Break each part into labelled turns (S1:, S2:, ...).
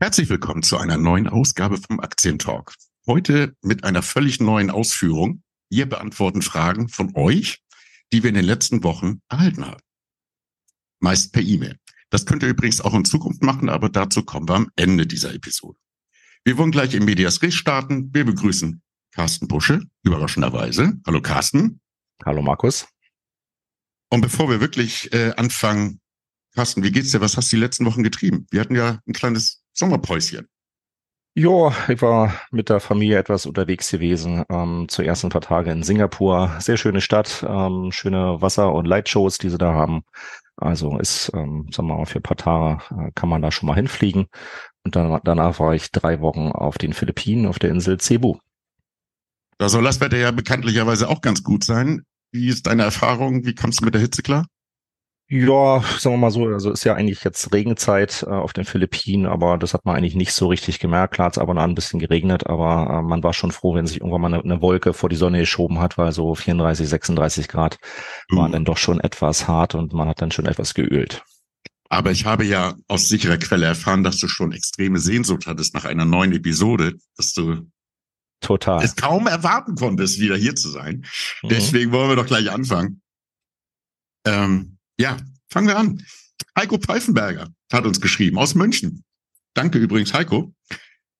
S1: Herzlich willkommen zu einer neuen Ausgabe vom Aktientalk. Heute mit einer völlig neuen Ausführung. Wir beantworten Fragen von euch, die wir in den letzten Wochen erhalten haben. Meist per E-Mail. Das könnt ihr übrigens auch in Zukunft machen, aber dazu kommen wir am Ende dieser Episode. Wir wollen gleich im Medias Res starten. Wir begrüßen Carsten Busche, überraschenderweise. Hallo Carsten.
S2: Hallo Markus.
S1: Und bevor wir wirklich äh, anfangen, Carsten, wie geht's dir? Was hast du die letzten Wochen getrieben? Wir hatten ja ein kleines Sommerpäuschen.
S2: Ja, ich war mit der Familie etwas unterwegs gewesen. Ähm, zuerst ein paar Tage in Singapur. Sehr schöne Stadt, ähm, schöne Wasser- und Lightshows, die sie da haben. Also ist, ähm, sagen wir mal, für ein paar Tage äh, kann man da schon mal hinfliegen. Und dann, danach war ich drei Wochen auf den Philippinen, auf der Insel Cebu.
S1: Da soll das Wetter ja bekanntlicherweise auch ganz gut sein. Wie ist deine Erfahrung? Wie kommst du mit der Hitze klar?
S2: Ja, sagen wir mal so, also ist ja eigentlich jetzt Regenzeit äh, auf den Philippinen, aber das hat man eigentlich nicht so richtig gemerkt. Klar hat es aber noch ein bisschen geregnet, aber äh, man war schon froh, wenn sich irgendwann mal eine, eine, Wolke vor die Sonne geschoben hat, weil so 34, 36 Grad mhm. waren dann doch schon etwas hart und man hat dann schon etwas geölt.
S1: Aber ich habe ja aus sicherer Quelle erfahren, dass du schon extreme Sehnsucht hattest nach einer neuen Episode, dass du
S2: Total.
S1: es kaum erwarten konntest, wieder hier zu sein. Mhm. Deswegen wollen wir doch gleich anfangen. Ähm, ja, fangen wir an. Heiko Pfeifenberger hat uns geschrieben aus München. Danke übrigens, Heiko.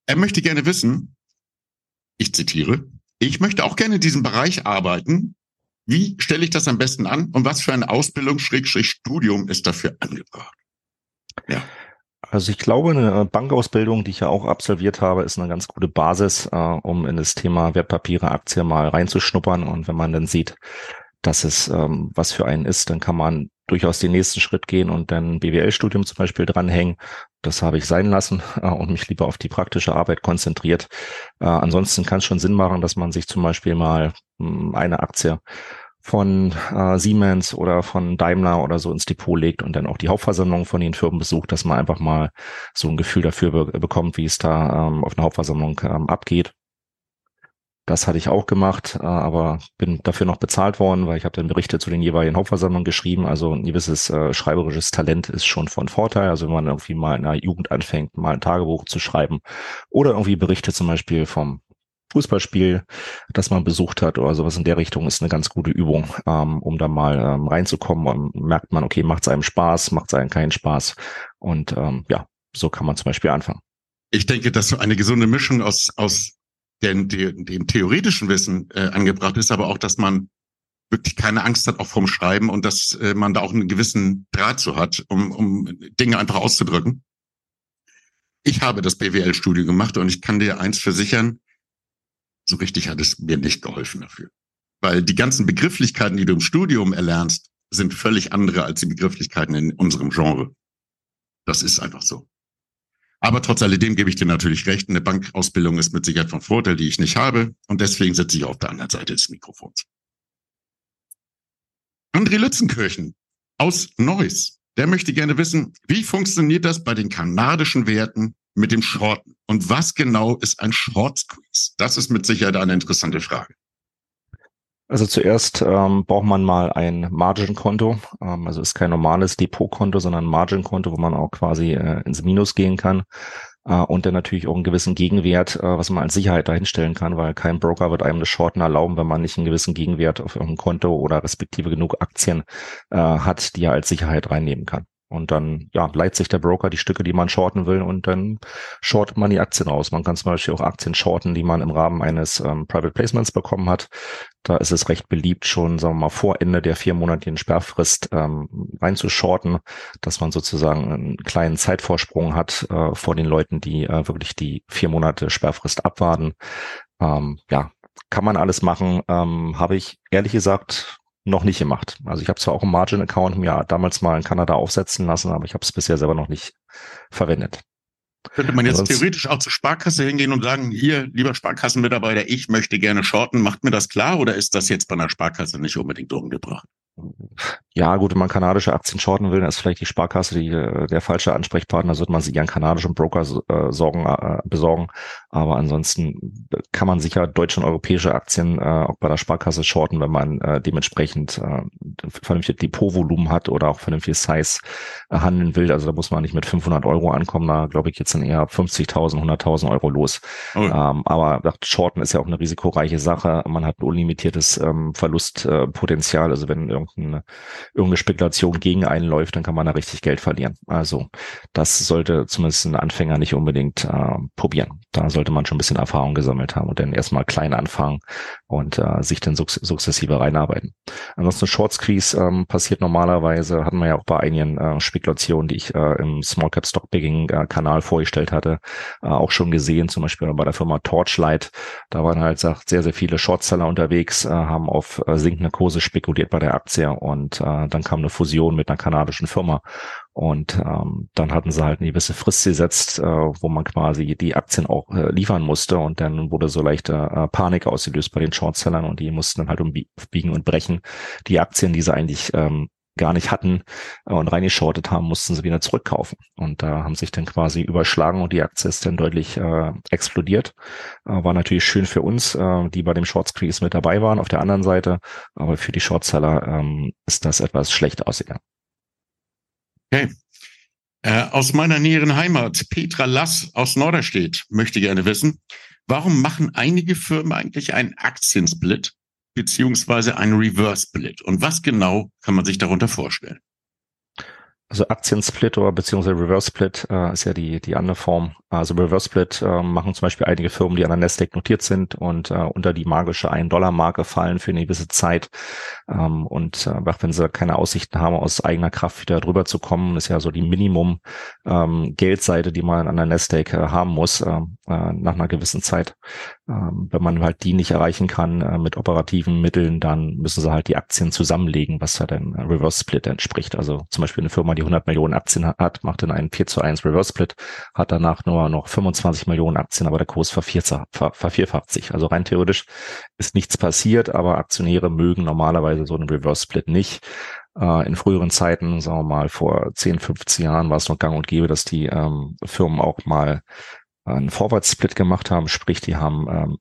S1: Er möchte gerne wissen, ich zitiere, ich möchte auch gerne in diesem Bereich arbeiten. Wie stelle ich das am besten an und was für eine Ausbildung, Schrägstrich Studium ist dafür angebracht?
S2: Ja. Also ich glaube, eine Bankausbildung, die ich ja auch absolviert habe, ist eine ganz gute Basis, äh, um in das Thema Wertpapiere, Aktien mal reinzuschnuppern. Und wenn man dann sieht, dass es ähm, was für einen ist, dann kann man durchaus den nächsten Schritt gehen und dann BWL-Studium zum Beispiel dranhängen. Das habe ich sein lassen äh, und mich lieber auf die praktische Arbeit konzentriert. Äh, ansonsten kann es schon Sinn machen, dass man sich zum Beispiel mal hm, eine Aktie von äh, Siemens oder von Daimler oder so ins Depot legt und dann auch die Hauptversammlung von den Firmen besucht, dass man einfach mal so ein Gefühl dafür be bekommt, wie es da ähm, auf einer Hauptversammlung ähm, abgeht. Das hatte ich auch gemacht, äh, aber bin dafür noch bezahlt worden, weil ich habe dann Berichte zu den jeweiligen Hauptversammlungen geschrieben. Also ein gewisses äh, schreiberisches Talent ist schon von Vorteil. Also wenn man irgendwie mal in der Jugend anfängt, mal ein Tagebuch zu schreiben oder irgendwie Berichte zum Beispiel vom Fußballspiel, das man besucht hat oder sowas in der Richtung, ist eine ganz gute Übung, ähm, um da mal ähm, reinzukommen. Und merkt man, okay, macht es einem Spaß, macht es einem keinen Spaß. Und ähm, ja, so kann man zum Beispiel anfangen.
S1: Ich denke, dass so eine gesunde Mischung aus, aus denn dem, dem theoretischen Wissen äh, angebracht ist, aber auch, dass man wirklich keine Angst hat auch vom Schreiben und dass äh, man da auch einen gewissen Draht zu hat, um, um Dinge einfach auszudrücken. Ich habe das BWL-Studio gemacht und ich kann dir eins versichern, so richtig hat es mir nicht geholfen dafür. Weil die ganzen Begrifflichkeiten, die du im Studium erlernst, sind völlig andere als die Begrifflichkeiten in unserem Genre. Das ist einfach so. Aber trotz alledem gebe ich dir natürlich recht, eine Bankausbildung ist mit Sicherheit von Vorteil, die ich nicht habe. Und deswegen sitze ich auf der anderen Seite des Mikrofons. André Lützenkirchen aus Neuss, der möchte gerne wissen, wie funktioniert das bei den kanadischen Werten mit dem Shorten? Und was genau ist ein Short Squeeze? Das ist mit Sicherheit eine interessante Frage.
S2: Also zuerst ähm, braucht man mal ein Margin-Konto. Ähm, also ist kein normales Depotkonto, sondern ein Margin-Konto, wo man auch quasi äh, ins Minus gehen kann. Äh, und dann natürlich auch einen gewissen Gegenwert, äh, was man als Sicherheit dahinstellen kann, weil kein Broker wird einem das Shorten erlauben, wenn man nicht einen gewissen Gegenwert auf irgendeinem Konto oder respektive genug Aktien äh, hat, die er als Sicherheit reinnehmen kann. Und dann ja, leiht sich der Broker die Stücke, die man shorten will, und dann shortet man die Aktien aus. Man kann zum Beispiel auch Aktien shorten, die man im Rahmen eines ähm, Private Placements bekommen hat. Da ist es recht beliebt, schon, sagen wir mal, vor Ende der viermonatigen Sperrfrist ähm, reinzushorten, dass man sozusagen einen kleinen Zeitvorsprung hat äh, vor den Leuten, die äh, wirklich die vier Monate Sperrfrist abwarten. Ähm, ja, kann man alles machen. Ähm, Habe ich ehrlich gesagt noch nicht gemacht. Also ich habe zwar auch einen Margin-Account mir damals mal in Kanada aufsetzen lassen, aber ich habe es bisher selber noch nicht verwendet.
S1: Könnte man jetzt Ansonsten, theoretisch auch zur Sparkasse hingehen und sagen, hier, lieber Sparkassenmitarbeiter, ich möchte gerne shorten, macht mir das klar oder ist das jetzt bei einer Sparkasse nicht unbedingt umgebracht?
S2: Ja, gut, wenn man kanadische Aktien shorten will, dann ist vielleicht die Sparkasse die, äh, der falsche Ansprechpartner, sollte man sich ihren kanadischen Broker äh, sorgen, äh, besorgen. Aber ansonsten kann man sicher deutsche und europäische Aktien äh, auch bei der Sparkasse shorten, wenn man äh, dementsprechend äh, vernünftiges Depotvolumen hat oder auch vernünftiges Size äh, handeln will. Also da muss man nicht mit 500 Euro ankommen, da glaube ich jetzt dann eher 50.000, 100.000 Euro los. Oh. Ähm, aber shorten ist ja auch eine risikoreiche Sache. Man hat ein unlimitiertes ähm, Verlustpotenzial. also wenn irgendein irgendeine Spekulation gegen einen läuft, dann kann man da richtig Geld verlieren. Also das sollte zumindest ein Anfänger nicht unbedingt äh, probieren. Da sollte man schon ein bisschen Erfahrung gesammelt haben und dann erstmal klein anfangen und äh, sich dann sukzessive reinarbeiten. Ansonsten Short Squeeze ähm, passiert normalerweise, hatten wir ja auch bei einigen äh, Spekulationen, die ich äh, im Small Cap Stock Picking äh, Kanal vorgestellt hatte, äh, auch schon gesehen, zum Beispiel bei der Firma Torchlight. Da waren halt sagt, sehr, sehr viele Shortseller unterwegs, äh, haben auf äh, sinkende Kurse spekuliert bei der Aktie und äh, dann kam eine Fusion mit einer kanadischen Firma und ähm, dann hatten sie halt eine gewisse Frist gesetzt, äh, wo man quasi die Aktien auch äh, liefern musste und dann wurde so leichte äh, Panik ausgelöst bei den Shortsellern und die mussten dann halt umbiegen und brechen. Die Aktien, die sie eigentlich ähm, gar nicht hatten äh, und reingeschortet haben, mussten sie wieder zurückkaufen. Und da haben sich dann quasi überschlagen und die Aktie ist dann deutlich äh, explodiert. Äh, war natürlich schön für uns, äh, die bei dem Short Squeeze mit dabei waren auf der anderen Seite, aber für die Shortseller ähm, ist das etwas schlecht ausgegangen.
S1: Okay. Äh, aus meiner näheren Heimat, Petra Lass aus Norderstedt, möchte gerne wissen, warum machen einige Firmen eigentlich einen Aktiensplit beziehungsweise einen Reverse-Split? Und was genau kann man sich darunter vorstellen?
S2: Also Aktiensplit oder beziehungsweise Reverse Split äh, ist ja die, die andere Form. Also Reverse Split äh, machen zum Beispiel einige Firmen, die an der Nasdaq notiert sind und äh, unter die magische 1-Dollar-Marke fallen für eine gewisse Zeit. Ähm, und äh, wenn sie keine Aussichten haben, aus eigener Kraft wieder drüber zu kommen, ist ja so die Minimum ähm, Geldseite, die man an der Nasdaq äh, haben muss äh, äh, nach einer gewissen Zeit. Ähm, wenn man halt die nicht erreichen kann äh, mit operativen Mitteln, dann müssen sie halt die Aktien zusammenlegen, was ja dann Reverse Split entspricht. Also zum Beispiel eine Firma, die 100 Millionen Aktien hat, macht dann einen 4 zu 1 Reverse Split, hat danach nur noch 25 Millionen Aktien, aber der Kurs vervierfacht sich. Also rein theoretisch ist nichts passiert, aber Aktionäre mögen normalerweise so einen Reverse Split nicht. Äh, in früheren Zeiten, sagen wir mal vor 10, 15 Jahren war es noch gang und gäbe, dass die ähm, Firmen auch mal einen Forward-Split gemacht haben, sprich, die haben ähm,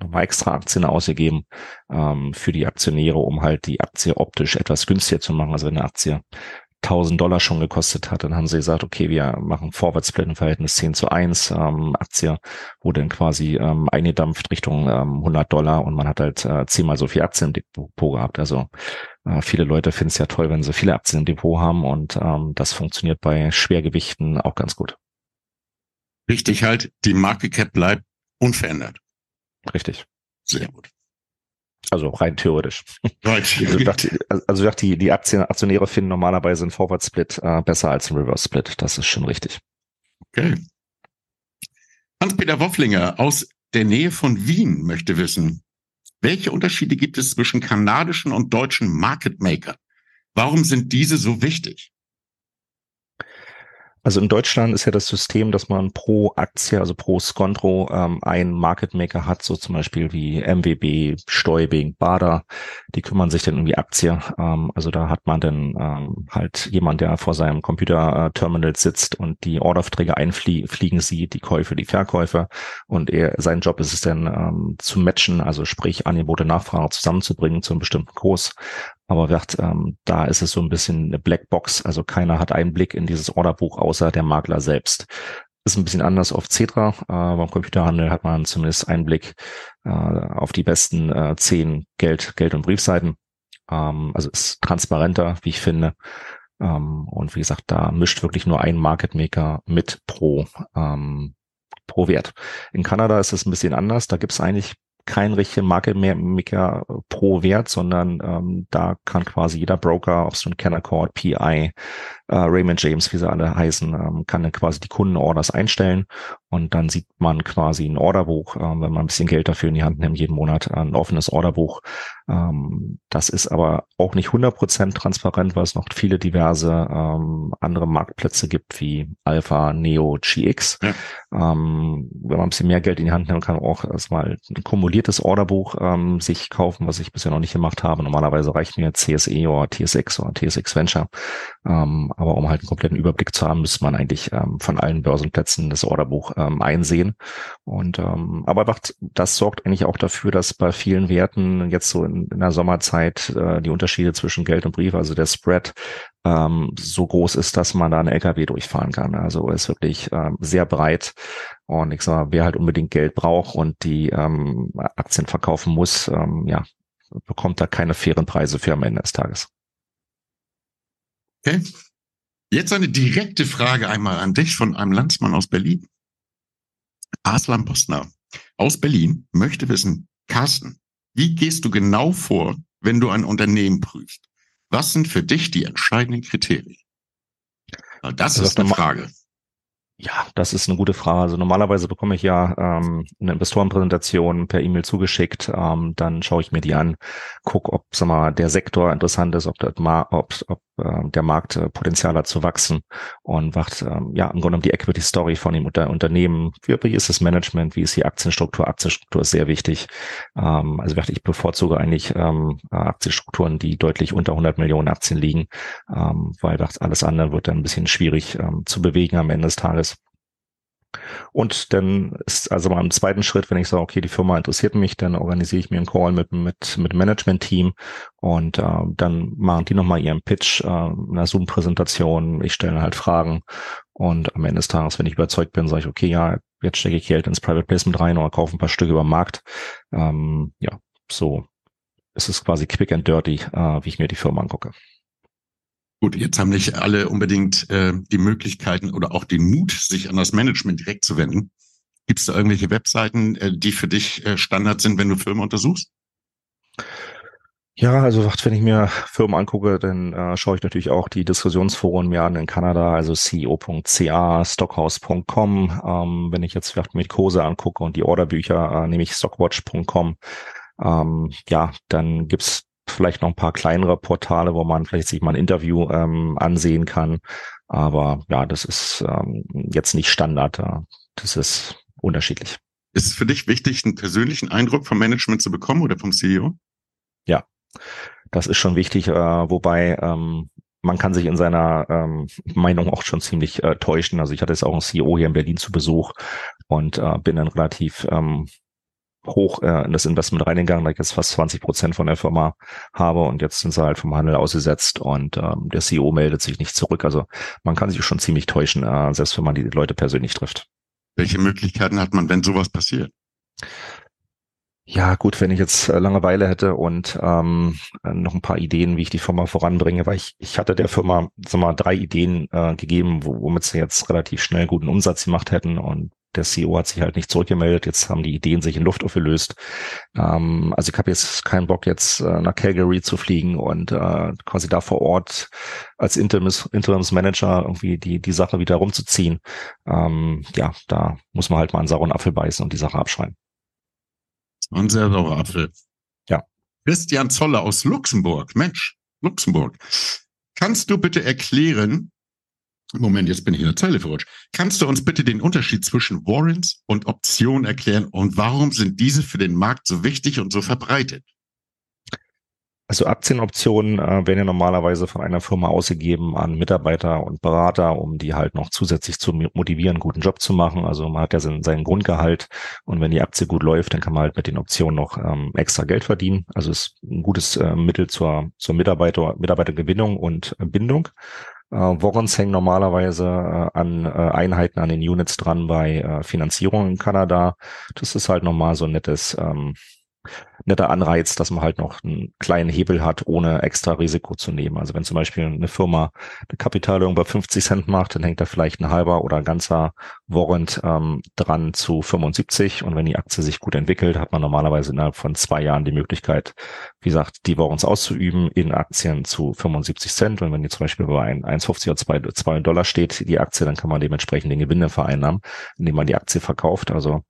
S2: nochmal extra Aktien ausgegeben ähm, für die Aktionäre, um halt die Aktie optisch etwas günstiger zu machen. Also wenn eine Aktie 1000 Dollar schon gekostet hat, dann haben sie gesagt, okay, wir machen Forward-Split im Verhältnis 10 zu 1 ähm, Aktie, wo dann quasi ähm, eingedampft Richtung ähm, 100 Dollar und man hat halt äh, zehnmal so viel Aktien im Depot gehabt. Also äh, viele Leute finden es ja toll, wenn sie viele Aktien im Depot haben und ähm, das funktioniert bei Schwergewichten auch ganz gut.
S1: Wichtig halt, die Market Cap bleibt unverändert.
S2: Richtig.
S1: Sehr gut.
S2: Also rein theoretisch. Right. also, dachte, also dachte, die, die Aktien, Aktionäre finden normalerweise einen Forward Split äh, besser als einen Reverse Split. Das ist schon richtig.
S1: Okay. Hans-Peter Wofflinger aus der Nähe von Wien möchte wissen, welche Unterschiede gibt es zwischen kanadischen und deutschen Market Maker? Warum sind diese so wichtig?
S2: Also in Deutschland ist ja das System, dass man pro Aktie, also pro Scontro, ähm, einen Market Maker hat, so zum Beispiel wie MWB, Stäubing, Bader, die kümmern sich dann um die Aktie. Ähm, also da hat man dann ähm, halt jemand, der vor seinem Computer-Terminal sitzt und die Orderverträge einfliegen sieht, die Käufe, die Verkäufe. Und er, sein Job ist es dann ähm, zu matchen, also sprich Angebote, Nachfrage zusammenzubringen zu einem bestimmten Kurs. Aber wird, ähm, da ist es so ein bisschen eine Blackbox. Also keiner hat einen Blick in dieses Orderbuch außer der Makler selbst. Ist ein bisschen anders auf Cetra. Äh, beim Computerhandel hat man zumindest einen Blick äh, auf die besten äh, zehn Geld, Geld- und Briefseiten. Ähm, also ist transparenter, wie ich finde. Ähm, und wie gesagt, da mischt wirklich nur ein Market Maker mit pro, ähm, pro Wert. In Kanada ist es ein bisschen anders. Da gibt es eigentlich kein richtiger Market Maker pro Wert, sondern ähm, da kann quasi jeder Broker, ob es nun Canaccord, PI, Raymond James, wie sie alle heißen, ähm, kann dann quasi die Kundenorders einstellen und dann sieht man quasi ein Orderbuch, äh, wenn man ein bisschen Geld dafür in die Hand nimmt, jeden Monat ein offenes Orderbuch. Ähm, das ist aber auch nicht 100% transparent, weil es noch viele diverse ähm, andere Marktplätze gibt, wie Alpha, Neo, GX. Ja. Ähm, wenn man ein bisschen mehr Geld in die Hand nimmt, kann man auch erstmal ein kumuliertes Orderbuch ähm, sich kaufen, was ich bisher noch nicht gemacht habe. Normalerweise reicht mir CSE oder TSX oder TSX Venture. Aber um halt einen kompletten Überblick zu haben, müsste man eigentlich ähm, von allen Börsenplätzen das Orderbuch ähm, einsehen. Und ähm, aber das sorgt eigentlich auch dafür, dass bei vielen Werten jetzt so in, in der Sommerzeit äh, die Unterschiede zwischen Geld und Brief, also der Spread, ähm, so groß ist, dass man da einen LKW durchfahren kann. Also ist wirklich ähm, sehr breit. Und ich sag mal, wer halt unbedingt Geld braucht und die ähm, Aktien verkaufen muss, ähm, ja, bekommt da keine fairen Preise für am Ende des Tages.
S1: Okay. Jetzt eine direkte Frage einmal an dich von einem Landsmann aus Berlin. Aslan Postner aus Berlin möchte wissen, Carsten, wie gehst du genau vor, wenn du ein Unternehmen prüfst? Was sind für dich die entscheidenden Kriterien? Das also ist eine Frage.
S2: Ja, das ist eine gute Frage. Also normalerweise bekomme ich ja ähm, eine Investorenpräsentation per E-Mail zugeschickt. Ähm, dann schaue ich mir die an, gucke, ob sag mal, der Sektor interessant ist, ob, das ob, ob äh, der Markt äh, Potenzial hat zu wachsen und wacht ähm, ja im Grunde genommen die Equity Story von dem Unter Unternehmen. Wie, wie ist das Management? Wie ist die Aktienstruktur? Aktienstruktur ist sehr wichtig. Ähm, also ich bevorzuge eigentlich ähm, Aktienstrukturen, die deutlich unter 100 Millionen Aktien liegen, ähm, weil alles andere wird dann ein bisschen schwierig ähm, zu bewegen am Ende des Tages. Und dann ist also mal im zweiten Schritt, wenn ich sage, okay, die Firma interessiert mich, dann organisiere ich mir einen Call mit mit mit Management-Team und äh, dann machen die nochmal ihren Pitch, äh, einer Zoom-Präsentation. Ich stelle halt Fragen und am Ende des Tages, wenn ich überzeugt bin, sage ich, okay, ja, jetzt stecke ich Geld ins Private Placement rein oder kaufe ein paar Stücke über den Markt. Ähm, ja, so ist es quasi quick and dirty, äh, wie ich mir die Firma angucke.
S1: Gut, jetzt haben nicht alle unbedingt äh, die Möglichkeiten oder auch den Mut, sich an das Management direkt zu wenden. Gibt es da irgendwelche Webseiten, äh, die für dich äh, Standard sind, wenn du Firmen untersuchst?
S2: Ja, also wenn ich mir Firmen angucke, dann äh, schaue ich natürlich auch die Diskussionsforen mir an in Kanada, also CEO.ca, Stockhouse.com. Ähm, wenn ich jetzt vielleicht mit Kurse angucke und die Orderbücher, äh, nehme ich Stockwatch.com. Ähm, ja, dann gibt's vielleicht noch ein paar kleinere Portale, wo man vielleicht sich mal ein Interview ähm, ansehen kann. Aber ja, das ist ähm, jetzt nicht Standard. Das ist unterschiedlich.
S1: Ist es für dich wichtig, einen persönlichen Eindruck vom Management zu bekommen oder vom CEO?
S2: Ja, das ist schon wichtig, äh, wobei ähm, man kann sich in seiner ähm, Meinung auch schon ziemlich äh, täuschen. Also ich hatte jetzt auch einen CEO hier in Berlin zu Besuch und äh, bin dann relativ ähm, hoch äh, in das Investment reingegangen, da ich jetzt fast 20 Prozent von der Firma habe und jetzt sind sie halt vom Handel ausgesetzt und ähm, der CEO meldet sich nicht zurück. Also man kann sich schon ziemlich täuschen, äh, selbst wenn man die Leute persönlich trifft.
S1: Welche Möglichkeiten hat man, wenn sowas passiert?
S2: Ja, gut, wenn ich jetzt äh, Langeweile hätte und ähm, noch ein paar Ideen, wie ich die Firma voranbringe, weil ich, ich hatte der Firma sag mal, drei Ideen äh, gegeben, womit sie jetzt relativ schnell guten Umsatz gemacht hätten und der CEO hat sich halt nicht zurückgemeldet. Jetzt haben die Ideen sich in Luft aufgelöst. Ähm, also ich habe jetzt keinen Bock, jetzt äh, nach Calgary zu fliegen und äh, quasi da vor Ort als Interims, Interimsmanager irgendwie die, die Sache wieder rumzuziehen. Ähm, ja, da muss man halt mal einen sauren Apfel beißen und die Sache abschreiben.
S1: Ein sehr saurer Apfel. Ja. Christian Zoller aus Luxemburg. Mensch, Luxemburg. Kannst du bitte erklären, Moment, jetzt bin ich in der Zeile verrutscht. Kannst du uns bitte den Unterschied zwischen Warrants und Optionen erklären und warum sind diese für den Markt so wichtig und so verbreitet?
S2: Also Aktienoptionen äh, werden ja normalerweise von einer Firma ausgegeben an Mitarbeiter und Berater, um die halt noch zusätzlich zu motivieren, guten Job zu machen. Also man hat ja seinen, seinen Grundgehalt und wenn die Aktie gut läuft, dann kann man halt mit den Optionen noch ähm, extra Geld verdienen. Also ist ein gutes äh, Mittel zur, zur Mitarbeiter, Mitarbeitergewinnung und äh, Bindung. Äh, Warrants hängen normalerweise äh, an äh, Einheiten, an den Units dran bei äh, Finanzierung in Kanada. Das ist halt nochmal so ein nettes, ähm, netter Anreiz, dass man halt noch einen kleinen Hebel hat, ohne extra Risiko zu nehmen. Also wenn zum Beispiel eine Firma eine Kapitalierung bei 50 Cent macht, dann hängt da vielleicht ein halber oder ein ganzer Warrant ähm, dran zu 75 und wenn die Aktie sich gut entwickelt, hat man normalerweise innerhalb von zwei Jahren die Möglichkeit, wie gesagt, die Warrants auszuüben in Aktien zu 75 Cent und wenn die zum Beispiel bei 1,50 oder 2, 2 Dollar steht, die Aktie, dann kann man dementsprechend den Gewinne vereinnahmen, indem man die Aktie verkauft. Also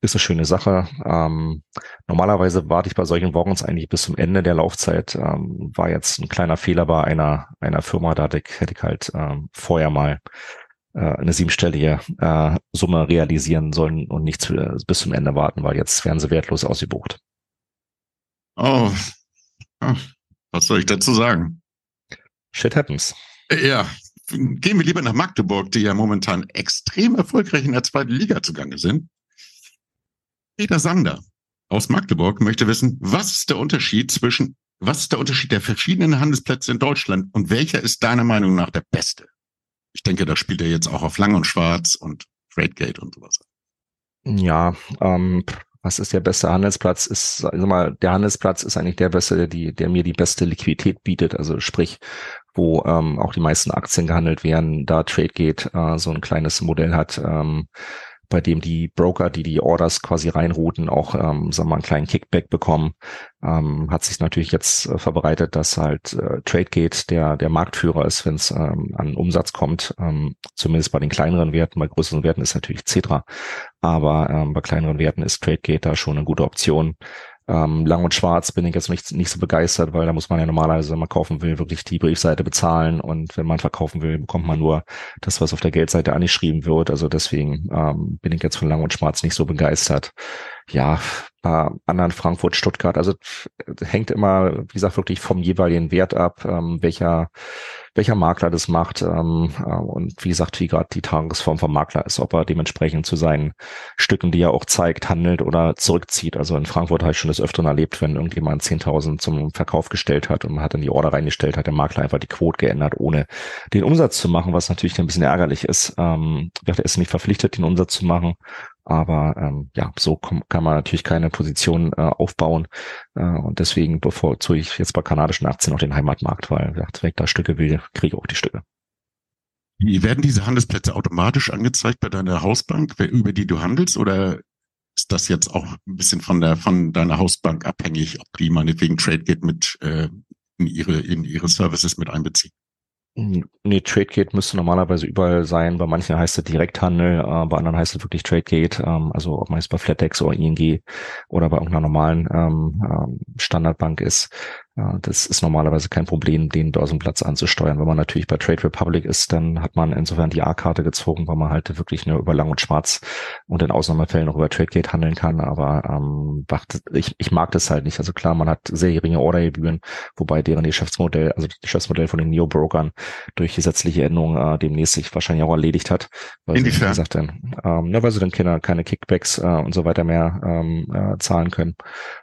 S2: ist eine schöne Sache. Ähm, normalerweise warte ich bei solchen Warrants eigentlich bis zum Ende der Laufzeit. Ähm, war jetzt ein kleiner Fehler bei einer, einer Firma, da hätte ich halt ähm, vorher mal äh, eine siebenstellige äh, Summe realisieren sollen und nicht zu, äh, bis zum Ende warten, weil jetzt werden sie wertlos ausgebucht.
S1: Oh, was soll ich dazu sagen?
S2: Shit happens.
S1: Ja, gehen wir lieber nach Magdeburg, die ja momentan extrem erfolgreich in der zweiten Liga zugange sind. Peter Sander aus Magdeburg möchte wissen, was ist der Unterschied zwischen, was ist der Unterschied der verschiedenen Handelsplätze in Deutschland und welcher ist deiner Meinung nach der beste? Ich denke, da spielt er jetzt auch auf Lang und Schwarz und Tradegate und sowas.
S2: Ja, ähm, was ist der beste Handelsplatz? Ist, sag mal, der Handelsplatz ist eigentlich der beste, der, die, der mir die beste Liquidität bietet. Also sprich, wo ähm, auch die meisten Aktien gehandelt werden, da TradeGate äh, so ein kleines Modell hat, ähm, bei dem die Broker, die die Orders quasi reinrouten, auch, ähm, sagen wir mal, einen kleinen Kickback bekommen. Ähm, hat sich natürlich jetzt äh, verbreitet, dass halt äh, TradeGate der, der Marktführer ist, wenn es ähm, an Umsatz kommt, ähm, zumindest bei den kleineren Werten. Bei größeren Werten ist natürlich Cedra, aber ähm, bei kleineren Werten ist TradeGate da schon eine gute Option. Ähm, Lang und Schwarz bin ich jetzt nicht, nicht so begeistert, weil da muss man ja normalerweise, wenn man kaufen will, wirklich die Briefseite bezahlen und wenn man verkaufen will, bekommt man nur das, was auf der Geldseite angeschrieben wird. Also deswegen ähm, bin ich jetzt von Lang und Schwarz nicht so begeistert. Ja, bei anderen Frankfurt, Stuttgart, also hängt immer, wie gesagt, wirklich vom jeweiligen Wert ab, ähm, welcher welcher Makler das macht ähm, äh, und wie gesagt, wie gerade die Tagesform vom Makler ist, ob er dementsprechend zu seinen Stücken, die er auch zeigt, handelt oder zurückzieht. Also in Frankfurt habe ich schon des Öfteren erlebt, wenn irgendjemand 10.000 zum Verkauf gestellt hat und man hat dann die Order reingestellt, hat der Makler einfach die Quote geändert, ohne den Umsatz zu machen, was natürlich ein bisschen ärgerlich ist. Ähm, er ist nicht verpflichtet, den Umsatz zu machen aber ähm, ja, so kann man natürlich keine Position äh, aufbauen. Äh, und deswegen bevorzuge ich jetzt bei kanadischen Aktien auch den Heimatmarkt, weil wenn ich da Stücke will, kriege ich auch die Stücke.
S1: Wie werden diese Handelsplätze automatisch angezeigt bei deiner Hausbank, über die du handelst, oder ist das jetzt auch ein bisschen von der von deiner Hausbank abhängig, ob die meinetwegen TradeGate mit äh, in ihre in ihre Services mit einbeziehen?
S2: Nee, TradeGate müsste normalerweise überall sein. Bei manchen heißt es Direkthandel, äh, bei anderen heißt es wirklich TradeGate. Ähm, also ob man jetzt bei FlatEx oder ING oder bei irgendeiner normalen ähm, ähm Standardbank ist. Ja, das ist normalerweise kein Problem, den Börsenplatz anzusteuern. Wenn man natürlich bei Trade Republic ist, dann hat man insofern die A-Karte gezogen, weil man halt wirklich nur über Lang und Schwarz und in Ausnahmefällen auch über TradeGate handeln kann. Aber ähm, ich, ich mag das halt nicht. Also klar, man hat sehr geringe Ordergebühren, wobei deren Geschäftsmodell, also das Geschäftsmodell von den Neo-Brokern durch gesetzliche Änderungen äh, demnächst sich wahrscheinlich auch erledigt hat.
S1: Weil Inwiefern?
S2: Sie, gesagt, dann, ähm, ja, weil sie dann keine, keine Kickbacks äh, und so weiter mehr ähm, äh, zahlen können.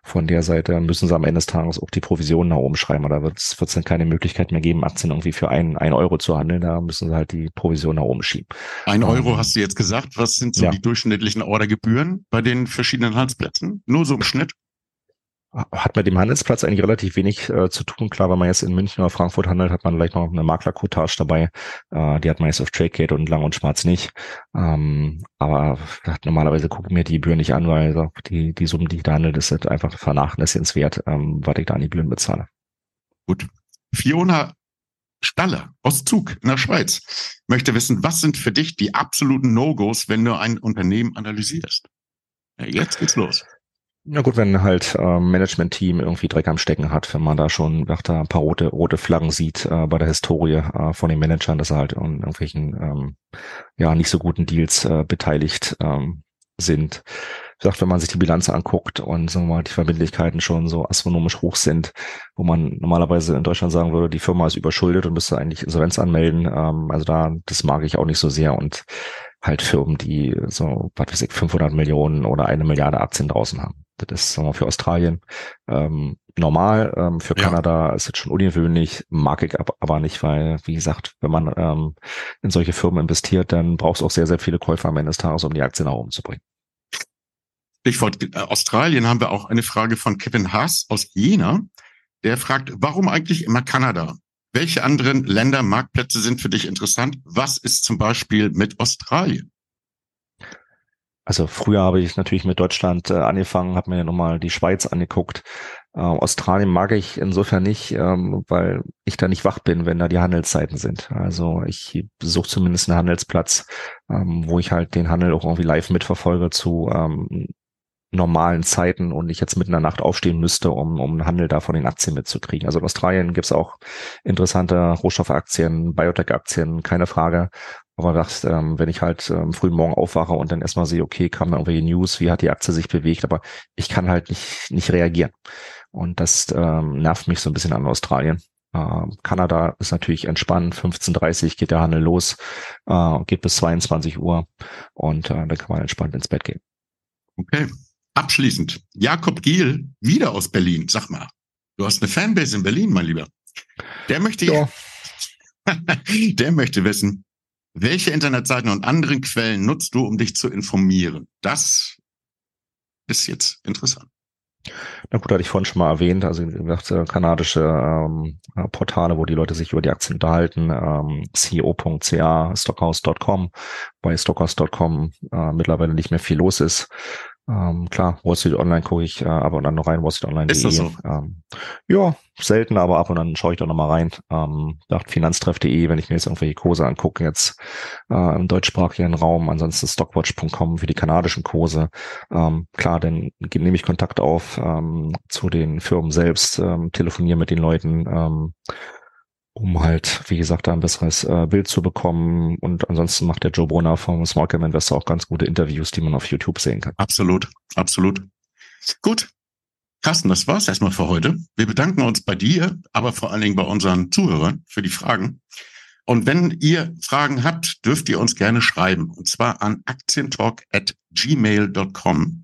S2: Von der Seite müssen sie am Ende des Tages auch die Provision Provision nach oben schreiben. Oder wird es dann keine Möglichkeit mehr geben, Aktien irgendwie für ein, ein Euro zu handeln. Da müssen sie halt die Provision nach oben schieben.
S1: Ein Euro ähm, hast du jetzt gesagt. Was sind so ja. die durchschnittlichen Ordergebühren bei den verschiedenen Handelsplätzen? Nur so im Schnitt?
S2: Hat mit dem Handelsplatz eigentlich relativ wenig äh, zu tun. Klar, wenn man jetzt in München oder Frankfurt handelt, hat man vielleicht noch eine Maklerquotage dabei. Äh, die hat man jetzt auf TradeGate und Lang und Schwarz nicht. Ähm, aber normalerweise gucke ich mir die Gebühren nicht an, weil die, die Summen, die ich da handelt, ist halt einfach vernachlässigenswert, ähm, was ich da an die Gebühren bezahle.
S1: Gut. Fiona Staller aus Zug in der Schweiz möchte wissen, was sind für dich die absoluten No-Gos, wenn du ein Unternehmen analysierst? Ja, jetzt geht's los.
S2: Na gut, wenn halt äh, Management-Team irgendwie Dreck am Stecken hat, wenn man da schon ach, da ein paar rote, rote Flaggen sieht äh, bei der Historie äh, von den Managern, dass sie halt an irgendwelchen ähm, ja nicht so guten Deals äh, beteiligt ähm, sind. Wie gesagt, wenn man sich die Bilanz anguckt und sagen wir mal, die Verbindlichkeiten schon so astronomisch hoch sind, wo man normalerweise in Deutschland sagen würde, die Firma ist überschuldet und müsste eigentlich Insolvenz anmelden. Ähm, also da, das mag ich auch nicht so sehr und halt Firmen, die so, was weiß ich, 500 Millionen oder eine Milliarde Aktien draußen haben. Das ist sagen wir, für Australien ähm, normal. Ähm, für ja. Kanada ist es schon ungewöhnlich, mag ich aber nicht, weil, wie gesagt, wenn man ähm, in solche Firmen investiert, dann braucht es auch sehr, sehr viele Käufer am Ende des Tages, um die Aktien nach oben zu bringen.
S1: Stichwort äh, Australien haben wir auch eine Frage von Kevin Haas aus Jena. Der fragt, warum eigentlich immer Kanada? Welche anderen Länder, Marktplätze sind für dich interessant? Was ist zum Beispiel mit Australien?
S2: Also früher habe ich natürlich mit Deutschland äh, angefangen, habe mir nochmal die Schweiz angeguckt. Äh, Australien mag ich insofern nicht, ähm, weil ich da nicht wach bin, wenn da die Handelszeiten sind. Also ich suche zumindest einen Handelsplatz, ähm, wo ich halt den Handel auch irgendwie live mitverfolge zu ähm, normalen Zeiten und ich jetzt mitten in der Nacht aufstehen müsste, um, um einen Handel da von den Aktien mitzukriegen. Also in Australien gibt's auch interessante Rohstoffaktien, Biotech-Aktien, keine Frage. Aber das, ähm, wenn ich halt ähm, früh morgen aufwache und dann erstmal sehe, okay, kam da irgendwelche News, wie hat die Aktie sich bewegt, aber ich kann halt nicht, nicht reagieren. Und das ähm, nervt mich so ein bisschen an Australien. Äh, Kanada ist natürlich entspannt. 15.30 geht der Handel los, äh, geht bis 22 Uhr und äh, dann kann man entspannt ins Bett gehen.
S1: Okay. Abschließend, Jakob Giel, wieder aus Berlin. Sag mal, du hast eine Fanbase in Berlin, mein Lieber. Der möchte, ja. der möchte wissen, welche Internetseiten und anderen Quellen nutzt du, um dich zu informieren? Das ist jetzt interessant.
S2: Na gut, hatte ich vorhin schon mal erwähnt, also wie gesagt, äh, kanadische ähm, äh, Portale, wo die Leute sich über die Aktien unterhalten, ähm, co.ca, stockhouse.com, bei stockhouse.com äh, mittlerweile nicht mehr viel los ist. Ähm, klar, Wall Street Online gucke ich äh, ab und an noch rein, Wall Street Online.
S1: Ist das so?
S2: Ähm, ja, selten, aber ab und an schaue ich da nochmal rein. Ähm, dachte Finanztreff.de, wenn ich mir jetzt irgendwelche Kurse angucke, jetzt äh, im deutschsprachigen Raum, ansonsten stockwatch.com für die kanadischen Kurse. Ähm, klar, dann nehme ich Kontakt auf ähm, zu den Firmen selbst, ähm, telefoniere mit den Leuten, ähm, um halt, wie gesagt, da ein besseres äh, Bild zu bekommen. Und ansonsten macht der Joe Brunner vom Small Cap Investor auch ganz gute Interviews, die man auf YouTube sehen kann.
S1: Absolut, absolut. Gut. Carsten, das war's erstmal für heute. Wir bedanken uns bei dir, aber vor allen Dingen bei unseren Zuhörern für die Fragen. Und wenn ihr Fragen habt, dürft ihr uns gerne schreiben. Und zwar an aktientalk at gmail.com.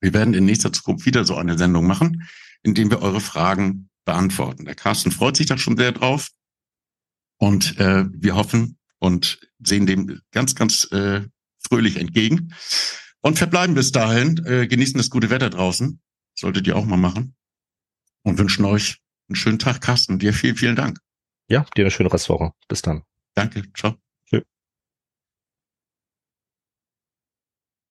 S1: Wir werden in nächster Zukunft wieder so eine Sendung machen, in dem wir eure Fragen beantworten. Der Carsten freut sich da schon sehr drauf. Und äh, wir hoffen und sehen dem ganz, ganz äh, fröhlich entgegen. Und verbleiben bis dahin, äh, genießen das gute Wetter draußen. Solltet ihr auch mal machen. Und wünschen euch einen schönen Tag, Carsten. Dir vielen, vielen Dank.
S2: Ja, dir eine schöne Restwoche. Bis dann.
S1: Danke. Ciao.